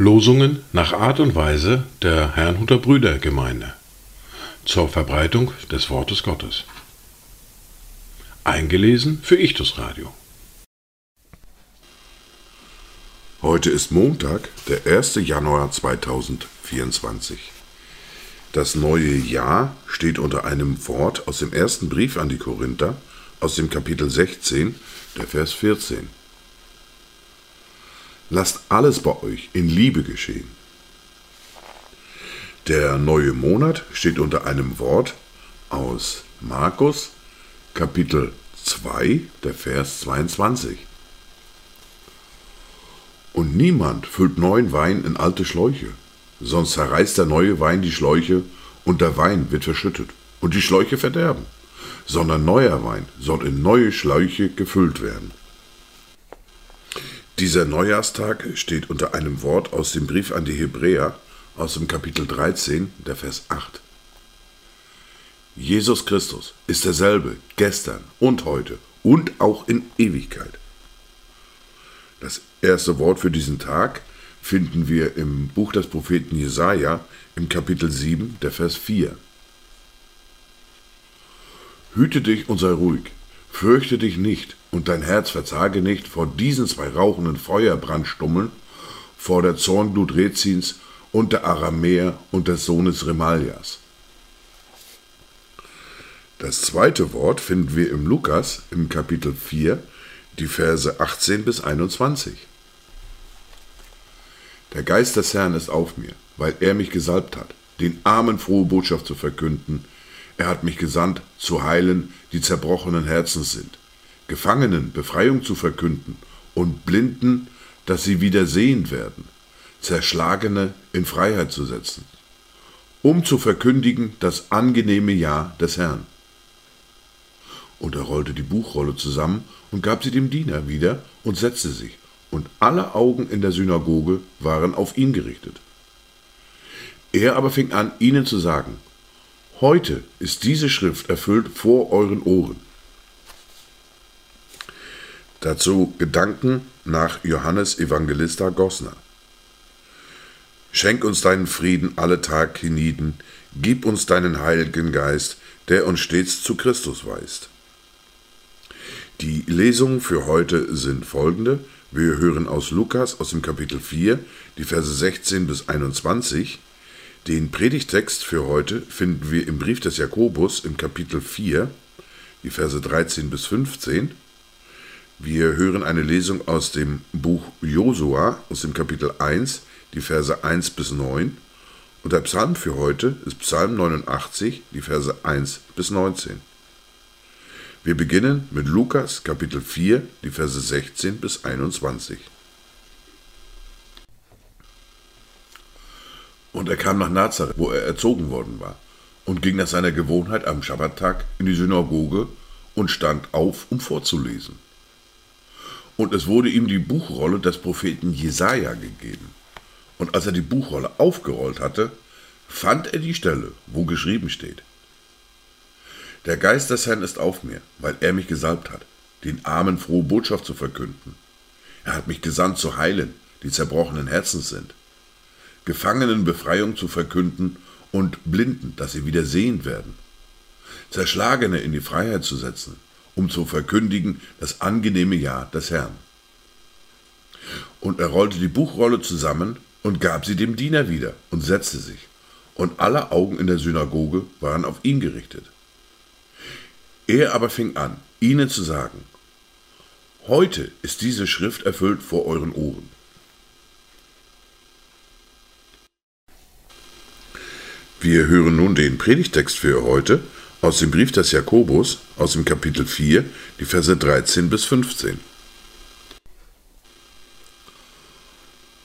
Losungen nach Art und Weise der Herrnhuter Brüdergemeinde zur Verbreitung des Wortes Gottes. Eingelesen für Ichtus Radio. Heute ist Montag, der 1. Januar 2024. Das neue Jahr steht unter einem Wort aus dem ersten Brief an die Korinther, aus dem Kapitel 16, der Vers 14. Lasst alles bei euch in Liebe geschehen. Der neue Monat steht unter einem Wort aus Markus Kapitel 2, der Vers 22. Und niemand füllt neuen Wein in alte Schläuche, sonst zerreißt der neue Wein die Schläuche und der Wein wird verschüttet und die Schläuche verderben, sondern neuer Wein soll in neue Schläuche gefüllt werden. Dieser Neujahrstag steht unter einem Wort aus dem Brief an die Hebräer aus dem Kapitel 13, der Vers 8. Jesus Christus ist derselbe gestern und heute und auch in Ewigkeit. Das erste Wort für diesen Tag finden wir im Buch des Propheten Jesaja im Kapitel 7, der Vers 4. Hüte dich und sei ruhig, fürchte dich nicht, und dein Herz verzage nicht vor diesen zwei rauchenden Feuerbrandstummeln, vor der Zornglut Rezins und der Aramäer und des Sohnes Remaljas. Das zweite Wort finden wir im Lukas im Kapitel 4, die Verse 18 bis 21. Der Geist des Herrn ist auf mir, weil er mich gesalbt hat, den Armen frohe Botschaft zu verkünden. Er hat mich gesandt, zu heilen, die zerbrochenen Herzens sind Gefangenen Befreiung zu verkünden und Blinden, dass sie wieder sehend werden, Zerschlagene in Freiheit zu setzen, um zu verkündigen das angenehme Ja des Herrn. Und er rollte die Buchrolle zusammen und gab sie dem Diener wieder und setzte sich, und alle Augen in der Synagoge waren auf ihn gerichtet. Er aber fing an, ihnen zu sagen, Heute ist diese Schrift erfüllt vor euren Ohren. Dazu Gedanken nach Johannes Evangelista Gosner. Schenk uns deinen Frieden alle Tag hienieden, gib uns deinen Heiligen Geist, der uns stets zu Christus weist. Die Lesungen für heute sind folgende. Wir hören aus Lukas aus dem Kapitel 4, die Verse 16 bis 21. Den Predigtext für heute finden wir im Brief des Jakobus im Kapitel 4, die Verse 13 bis 15. Wir hören eine Lesung aus dem Buch Josua, aus dem Kapitel 1, die Verse 1 bis 9. Und der Psalm für heute ist Psalm 89, die Verse 1 bis 19. Wir beginnen mit Lukas Kapitel 4, die Verse 16 bis 21. Und er kam nach Nazareth, wo er erzogen worden war, und ging nach seiner Gewohnheit am Schabbattag in die Synagoge und stand auf, um vorzulesen und es wurde ihm die Buchrolle des Propheten Jesaja gegeben. Und als er die Buchrolle aufgerollt hatte, fand er die Stelle, wo geschrieben steht: Der Geist des Herrn ist auf mir, weil er mich gesalbt hat, den Armen frohe Botschaft zu verkünden. Er hat mich gesandt zu heilen, die zerbrochenen Herzens sind, Gefangenen Befreiung zu verkünden und Blinden, dass sie wieder sehen werden, Zerschlagene in die Freiheit zu setzen um zu verkündigen das angenehme Ja des Herrn. Und er rollte die Buchrolle zusammen und gab sie dem Diener wieder und setzte sich, und alle Augen in der Synagoge waren auf ihn gerichtet. Er aber fing an, ihnen zu sagen, Heute ist diese Schrift erfüllt vor euren Ohren. Wir hören nun den Predigtext für heute aus dem Brief des Jakobus, aus dem Kapitel 4, die Verse 13 bis 15.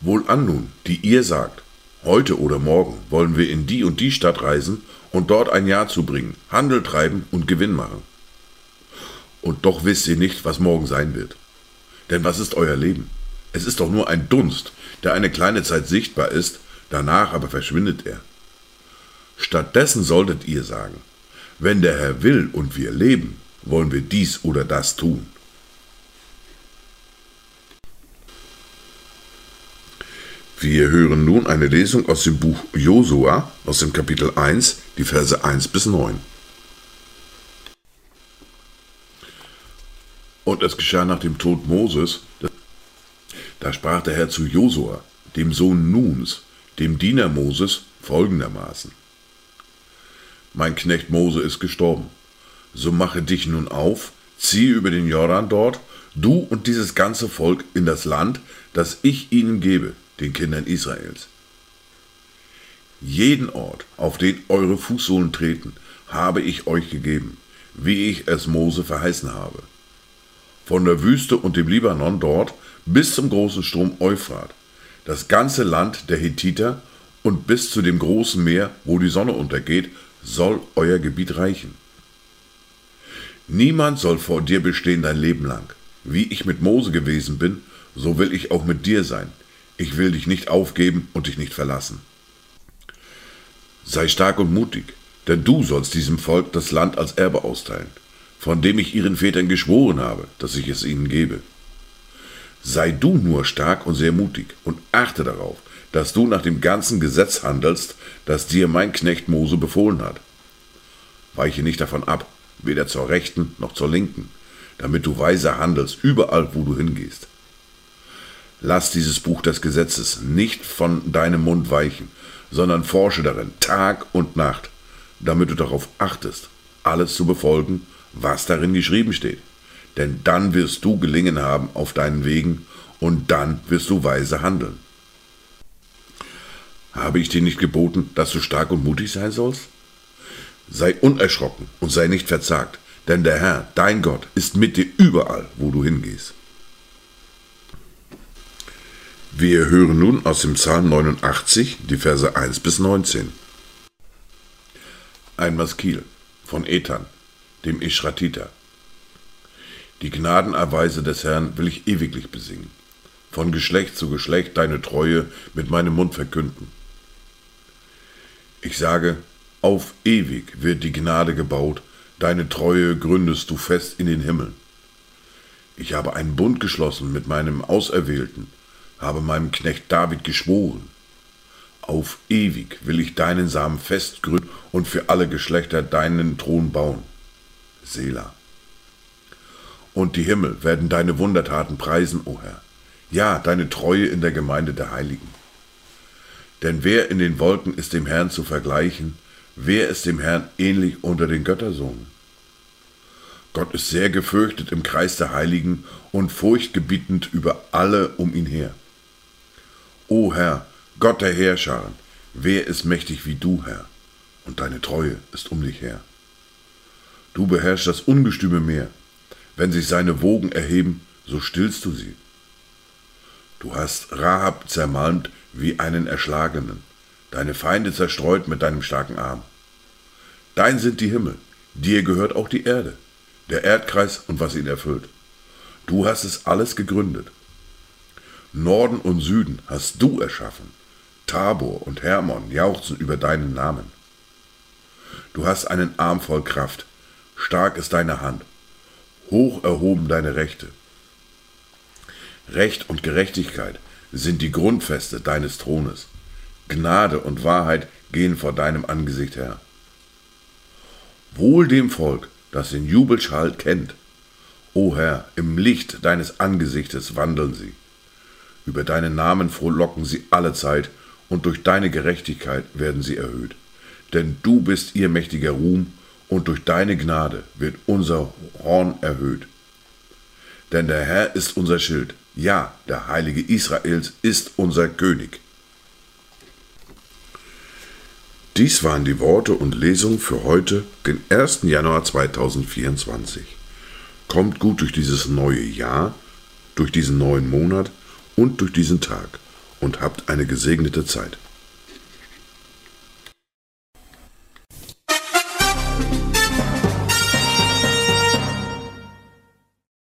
Wohlan nun, die ihr sagt, heute oder morgen wollen wir in die und die Stadt reisen und dort ein Jahr zubringen, Handel treiben und Gewinn machen. Und doch wisst ihr nicht, was morgen sein wird. Denn was ist euer Leben? Es ist doch nur ein Dunst, der eine kleine Zeit sichtbar ist, danach aber verschwindet er. Stattdessen solltet ihr sagen, wenn der Herr will und wir leben, wollen wir dies oder das tun. Wir hören nun eine Lesung aus dem Buch Josua, aus dem Kapitel 1, die Verse 1 bis 9. Und es geschah nach dem Tod Moses, da sprach der Herr zu Josua, dem Sohn Nuns, dem Diener Moses, folgendermaßen. Mein Knecht Mose ist gestorben. So mache dich nun auf, ziehe über den Jordan dort, du und dieses ganze Volk in das Land, das ich ihnen gebe, den Kindern Israels. Jeden Ort, auf den eure Fußsohlen treten, habe ich euch gegeben, wie ich es Mose verheißen habe. Von der Wüste und dem Libanon dort bis zum großen Strom Euphrat, das ganze Land der Hethiter und bis zu dem großen Meer, wo die Sonne untergeht, soll euer Gebiet reichen. Niemand soll vor dir bestehen dein Leben lang. Wie ich mit Mose gewesen bin, so will ich auch mit dir sein, ich will dich nicht aufgeben und dich nicht verlassen. Sei stark und mutig, denn du sollst diesem Volk das Land als Erbe austeilen, von dem ich ihren Vätern geschworen habe, dass ich es ihnen gebe. Sei du nur stark und sehr mutig und achte darauf, dass du nach dem ganzen Gesetz handelst, das dir mein Knecht Mose befohlen hat. Weiche nicht davon ab, weder zur Rechten noch zur Linken, damit du weise handelst überall, wo du hingehst. Lass dieses Buch des Gesetzes nicht von deinem Mund weichen, sondern forsche darin Tag und Nacht, damit du darauf achtest, alles zu befolgen, was darin geschrieben steht. Denn dann wirst du gelingen haben auf deinen Wegen und dann wirst du weise handeln. Habe ich dir nicht geboten, dass du stark und mutig sein sollst? Sei unerschrocken und sei nicht verzagt, denn der Herr, dein Gott, ist mit dir überall, wo du hingehst. Wir hören nun aus dem Psalm 89 die Verse 1 bis 19. Ein Maskil von Ethan, dem Ischratiter. Die Gnadenerweise des Herrn will ich ewiglich besingen, von Geschlecht zu Geschlecht deine Treue mit meinem Mund verkünden. Ich sage, auf ewig wird die Gnade gebaut, deine Treue gründest du fest in den Himmeln. Ich habe einen Bund geschlossen mit meinem Auserwählten, habe meinem Knecht David geschworen. Auf ewig will ich deinen Samen festgründen und für alle Geschlechter deinen Thron bauen. Selah. Und die Himmel werden deine Wundertaten preisen, o Herr. Ja, deine Treue in der Gemeinde der Heiligen. Denn wer in den Wolken ist dem Herrn zu vergleichen? Wer ist dem Herrn ähnlich unter den Göttersohnen? Gott ist sehr gefürchtet im Kreis der Heiligen und furchtgebietend über alle um ihn her. O Herr, Gott der Herrscher, wer ist mächtig wie du, Herr? Und deine Treue ist um dich her. Du beherrschst das ungestüme Meer. Wenn sich seine Wogen erheben, so stillst du sie. Du hast Rahab zermalmt wie einen Erschlagenen, deine Feinde zerstreut mit deinem starken Arm. Dein sind die Himmel, dir gehört auch die Erde, der Erdkreis und was ihn erfüllt. Du hast es alles gegründet. Norden und Süden hast du erschaffen. Tabor und Hermon jauchzen über deinen Namen. Du hast einen Arm voll Kraft, stark ist deine Hand, hoch erhoben deine Rechte. Recht und Gerechtigkeit sind die Grundfeste deines Thrones. Gnade und Wahrheit gehen vor deinem Angesicht her. Wohl dem Volk, das den Jubelschall kennt. O Herr, im Licht deines Angesichtes wandeln sie. Über deinen Namen frohlocken sie alle Zeit, und durch deine Gerechtigkeit werden sie erhöht. Denn du bist ihr mächtiger Ruhm, und durch deine Gnade wird unser Horn erhöht. Denn der Herr ist unser Schild, ja, der Heilige Israels ist unser König. Dies waren die Worte und Lesungen für heute, den 1. Januar 2024. Kommt gut durch dieses neue Jahr, durch diesen neuen Monat, und durch diesen Tag und habt eine gesegnete Zeit.